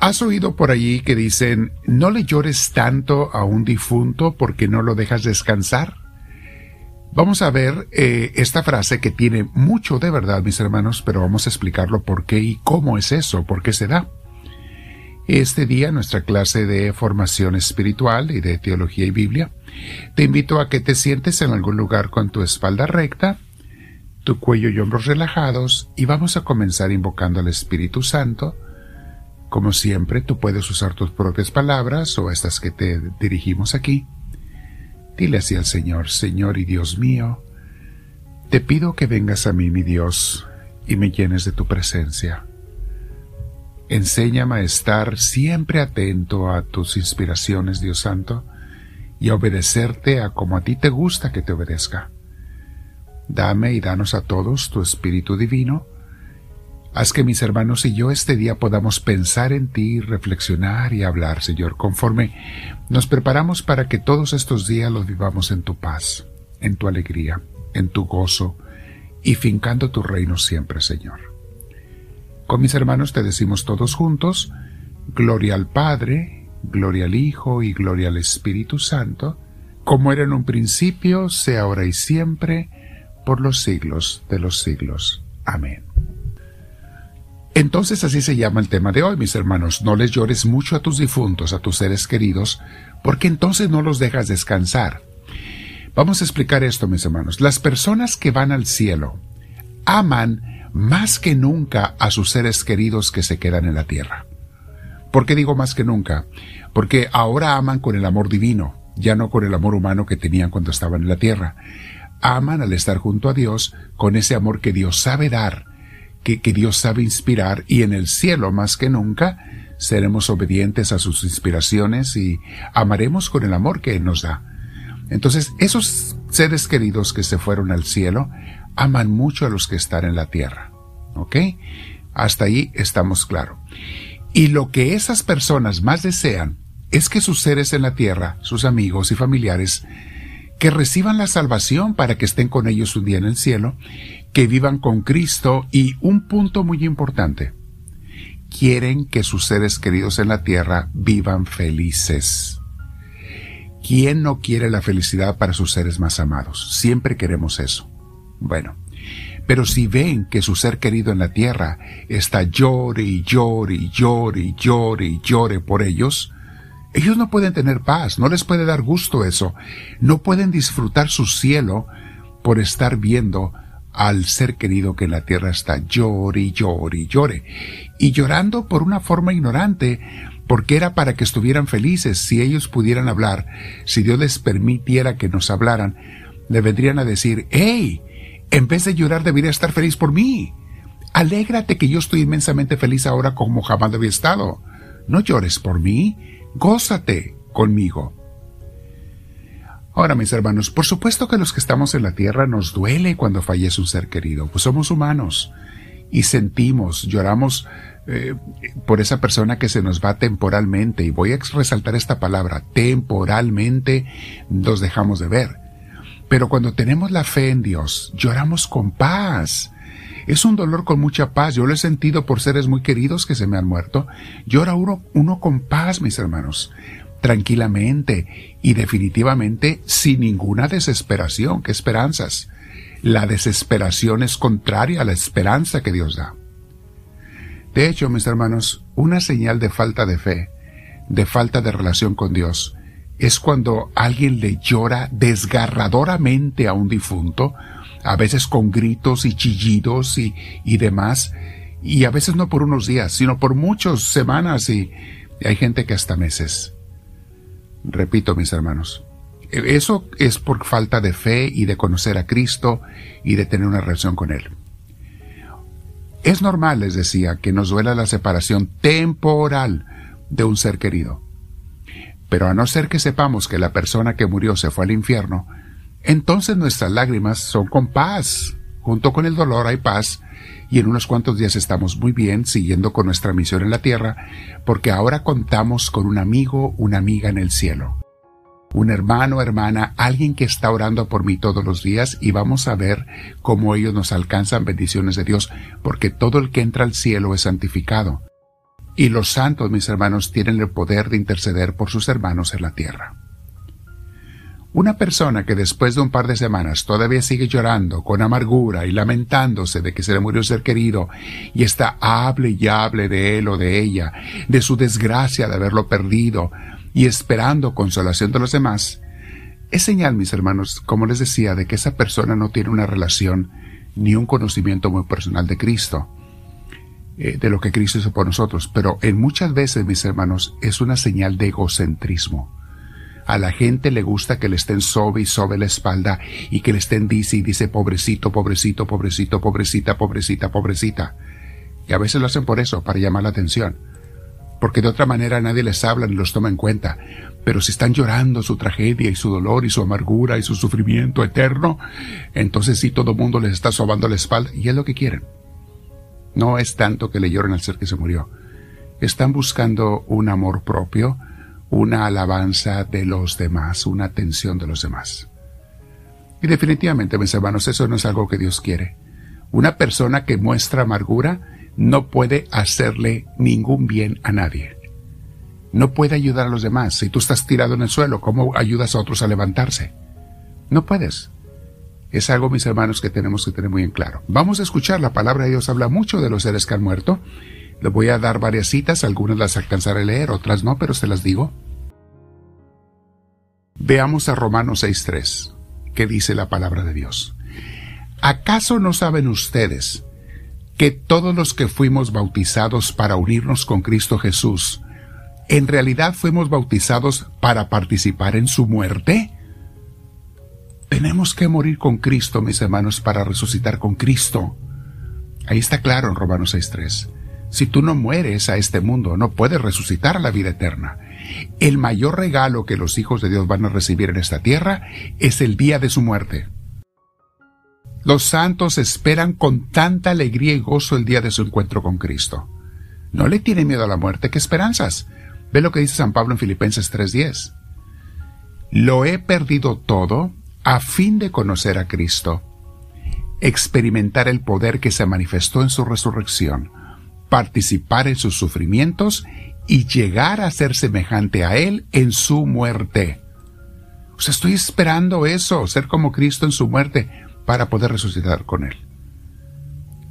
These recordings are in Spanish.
¿Has oído por allí que dicen, no le llores tanto a un difunto porque no lo dejas descansar? Vamos a ver eh, esta frase que tiene mucho de verdad, mis hermanos, pero vamos a explicarlo por qué y cómo es eso, por qué se da. Este día, nuestra clase de formación espiritual y de teología y Biblia, te invito a que te sientes en algún lugar con tu espalda recta, tu cuello y hombros relajados y vamos a comenzar invocando al Espíritu Santo, como siempre, tú puedes usar tus propias palabras o estas que te dirigimos aquí. Dile así al Señor, Señor y Dios mío, te pido que vengas a mí, mi Dios, y me llenes de tu presencia. Enséñame a estar siempre atento a tus inspiraciones, Dios Santo, y a obedecerte a como a ti te gusta que te obedezca. Dame y danos a todos tu Espíritu Divino, Haz que mis hermanos y yo este día podamos pensar en ti, reflexionar y hablar, Señor, conforme nos preparamos para que todos estos días los vivamos en tu paz, en tu alegría, en tu gozo y fincando tu reino siempre, Señor. Con mis hermanos te decimos todos juntos, Gloria al Padre, Gloria al Hijo y Gloria al Espíritu Santo, como era en un principio, sea ahora y siempre, por los siglos de los siglos. Amén. Entonces así se llama el tema de hoy, mis hermanos. No les llores mucho a tus difuntos, a tus seres queridos, porque entonces no los dejas descansar. Vamos a explicar esto, mis hermanos. Las personas que van al cielo aman más que nunca a sus seres queridos que se quedan en la tierra. ¿Por qué digo más que nunca? Porque ahora aman con el amor divino, ya no con el amor humano que tenían cuando estaban en la tierra. Aman al estar junto a Dios con ese amor que Dios sabe dar que, Dios sabe inspirar y en el cielo más que nunca seremos obedientes a sus inspiraciones y amaremos con el amor que Él nos da. Entonces, esos seres queridos que se fueron al cielo aman mucho a los que están en la tierra. ¿Ok? Hasta ahí estamos claro. Y lo que esas personas más desean es que sus seres en la tierra, sus amigos y familiares, que reciban la salvación para que estén con ellos un día en el cielo que vivan con Cristo y un punto muy importante, quieren que sus seres queridos en la tierra vivan felices. ¿Quién no quiere la felicidad para sus seres más amados? Siempre queremos eso. Bueno, pero si ven que su ser querido en la tierra está llore y llore y llore y llore y llore por ellos, ellos no pueden tener paz, no les puede dar gusto eso, no pueden disfrutar su cielo por estar viendo al ser querido que en la tierra está llore y llore y llore, y llorando por una forma ignorante, porque era para que estuvieran felices, si ellos pudieran hablar, si Dios les permitiera que nos hablaran, le vendrían a decir, hey, en vez de llorar debería estar feliz por mí. Alégrate que yo estoy inmensamente feliz ahora como jamás había estado. No llores por mí, gózate conmigo. Ahora, mis hermanos, por supuesto que los que estamos en la tierra nos duele cuando fallece un ser querido, pues somos humanos y sentimos, lloramos eh, por esa persona que se nos va temporalmente, y voy a resaltar esta palabra, temporalmente nos dejamos de ver. Pero cuando tenemos la fe en Dios, lloramos con paz. Es un dolor con mucha paz. Yo lo he sentido por seres muy queridos que se me han muerto. Llora uno, uno con paz, mis hermanos tranquilamente y definitivamente sin ninguna desesperación. ¿Qué esperanzas? La desesperación es contraria a la esperanza que Dios da. De hecho, mis hermanos, una señal de falta de fe, de falta de relación con Dios, es cuando alguien le llora desgarradoramente a un difunto, a veces con gritos y chillidos y, y demás, y a veces no por unos días, sino por muchas semanas y hay gente que hasta meses. Repito, mis hermanos, eso es por falta de fe y de conocer a Cristo y de tener una relación con Él. Es normal, les decía, que nos duela la separación temporal de un ser querido. Pero a no ser que sepamos que la persona que murió se fue al infierno, entonces nuestras lágrimas son con paz. Junto con el dolor hay paz y en unos cuantos días estamos muy bien siguiendo con nuestra misión en la tierra, porque ahora contamos con un amigo, una amiga en el cielo. Un hermano, hermana, alguien que está orando por mí todos los días y vamos a ver cómo ellos nos alcanzan bendiciones de Dios, porque todo el que entra al cielo es santificado. Y los santos, mis hermanos, tienen el poder de interceder por sus hermanos en la tierra. Una persona que después de un par de semanas todavía sigue llorando con amargura y lamentándose de que se le murió un ser querido y está hable y hable de él o de ella, de su desgracia de haberlo perdido y esperando consolación de los demás, es señal, mis hermanos, como les decía, de que esa persona no tiene una relación ni un conocimiento muy personal de Cristo, eh, de lo que Cristo hizo por nosotros, pero en muchas veces, mis hermanos, es una señal de egocentrismo a la gente le gusta que le estén sobe y sobe la espalda y que le estén dice y dice pobrecito, pobrecito, pobrecito, pobrecita, pobrecita, pobrecita. Y a veces lo hacen por eso, para llamar la atención. Porque de otra manera nadie les habla ni los toma en cuenta. Pero si están llorando su tragedia y su dolor y su amargura y su sufrimiento eterno, entonces sí todo mundo les está sobando la espalda y es lo que quieren. No es tanto que le lloren al ser que se murió. Están buscando un amor propio, una alabanza de los demás, una atención de los demás. Y definitivamente, mis hermanos, eso no es algo que Dios quiere. Una persona que muestra amargura no puede hacerle ningún bien a nadie. No puede ayudar a los demás. Si tú estás tirado en el suelo, ¿cómo ayudas a otros a levantarse? No puedes. Es algo, mis hermanos, que tenemos que tener muy en claro. Vamos a escuchar, la palabra de Dios habla mucho de los seres que han muerto le voy a dar varias citas, algunas las alcanzaré a leer, otras no, pero se las digo. Veamos a Romanos 6.3, que dice la palabra de Dios. ¿Acaso no saben ustedes que todos los que fuimos bautizados para unirnos con Cristo Jesús, en realidad fuimos bautizados para participar en su muerte? Tenemos que morir con Cristo, mis hermanos, para resucitar con Cristo. Ahí está claro en Romanos 6.3. Si tú no mueres a este mundo, no puedes resucitar a la vida eterna. El mayor regalo que los hijos de Dios van a recibir en esta tierra es el día de su muerte. Los santos esperan con tanta alegría y gozo el día de su encuentro con Cristo. No le tienen miedo a la muerte, ¿qué esperanzas? Ve lo que dice San Pablo en Filipenses 3:10. Lo he perdido todo a fin de conocer a Cristo, experimentar el poder que se manifestó en su resurrección, participar en sus sufrimientos y llegar a ser semejante a Él en su muerte. O sea, estoy esperando eso, ser como Cristo en su muerte, para poder resucitar con Él.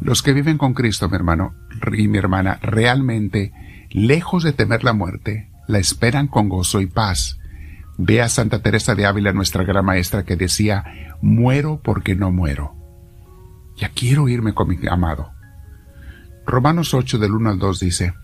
Los que viven con Cristo, mi hermano y mi hermana, realmente, lejos de temer la muerte, la esperan con gozo y paz. Ve a Santa Teresa de Ávila, nuestra gran maestra, que decía, muero porque no muero. Ya quiero irme con mi amado. Romanos 8 del 1 al 2 dice,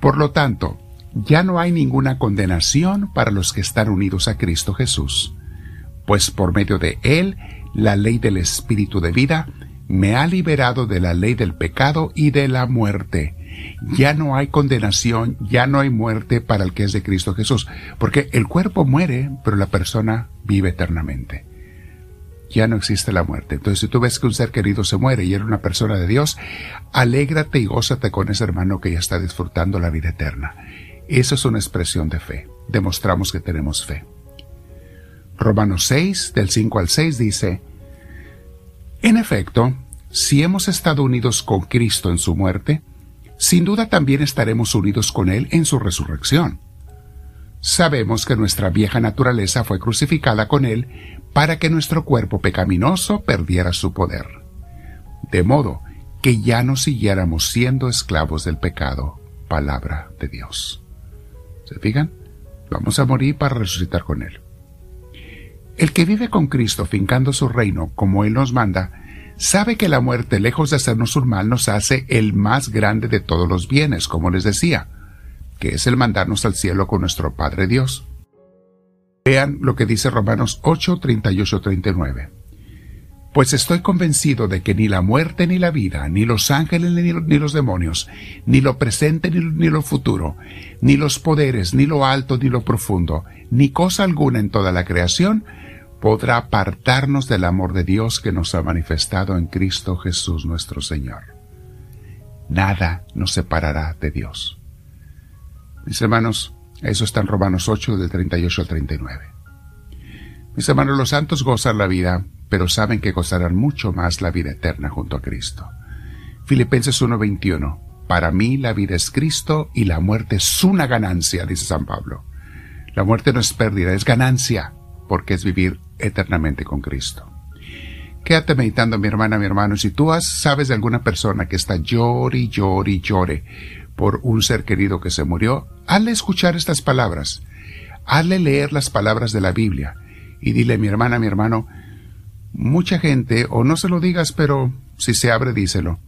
Por lo tanto, ya no hay ninguna condenación para los que están unidos a Cristo Jesús, pues por medio de Él, la ley del Espíritu de vida me ha liberado de la ley del pecado y de la muerte. Ya no hay condenación, ya no hay muerte para el que es de Cristo Jesús, porque el cuerpo muere, pero la persona vive eternamente ya no existe la muerte. Entonces, si tú ves que un ser querido se muere y era una persona de Dios, alégrate y gózate con ese hermano que ya está disfrutando la vida eterna. Eso es una expresión de fe. Demostramos que tenemos fe. Romanos 6, del 5 al 6 dice, En efecto, si hemos estado unidos con Cristo en su muerte, sin duda también estaremos unidos con Él en su resurrección. Sabemos que nuestra vieja naturaleza fue crucificada con Él para que nuestro cuerpo pecaminoso perdiera su poder, de modo que ya no siguiéramos siendo esclavos del pecado. Palabra de Dios. ¿Se fijan? Vamos a morir para resucitar con Él. El que vive con Cristo fincando su reino como Él nos manda, sabe que la muerte, lejos de hacernos un mal, nos hace el más grande de todos los bienes, como les decía, que es el mandarnos al cielo con nuestro Padre Dios. Vean lo que dice Romanos 8, 38, 39. Pues estoy convencido de que ni la muerte ni la vida, ni los ángeles ni, los demonios, ni lo presente ni, ni lo futuro, ni los poderes, ni lo alto ni lo profundo, ni cosa alguna en toda la creación, podrá apartarnos del amor de Dios que nos ha manifestado en Cristo Jesús nuestro Señor. Nada nos separará de Dios. Mis hermanos, eso está en Romanos 8 del 38 al 39. Mis hermanos, los santos gozan la vida, pero saben que gozarán mucho más la vida eterna junto a Cristo. Filipenses 1:21. para mí la vida es Cristo y la muerte es una ganancia, dice San Pablo. La muerte no es pérdida, es ganancia, porque es vivir eternamente con Cristo. Quédate meditando, mi hermana, mi hermano. Si tú sabes de alguna persona que está llore llore llore por un ser querido que se murió, hazle escuchar estas palabras. Hazle leer las palabras de la Biblia. Y dile, mi hermana, mi hermano, mucha gente, o no se lo digas, pero si se abre, díselo.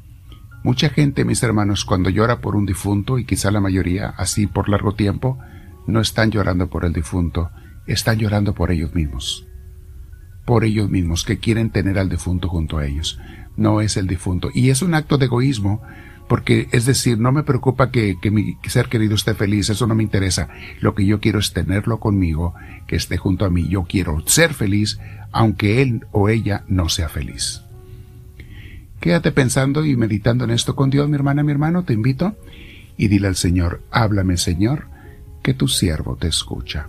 Mucha gente, mis hermanos, cuando llora por un difunto, y quizá la mayoría así por largo tiempo, no están llorando por el difunto, están llorando por ellos mismos por ellos mismos, que quieren tener al difunto junto a ellos. No es el difunto. Y es un acto de egoísmo, porque es decir, no me preocupa que, mi ser querido esté feliz, eso no me interesa. Lo que yo quiero es tenerlo conmigo, que esté junto a mí. Yo quiero ser feliz, aunque él o ella no sea feliz. Quédate pensando y meditando en esto con Dios, mi hermana, mi hermano, te invito, y dile al Señor, háblame Señor, que tu siervo te escucha.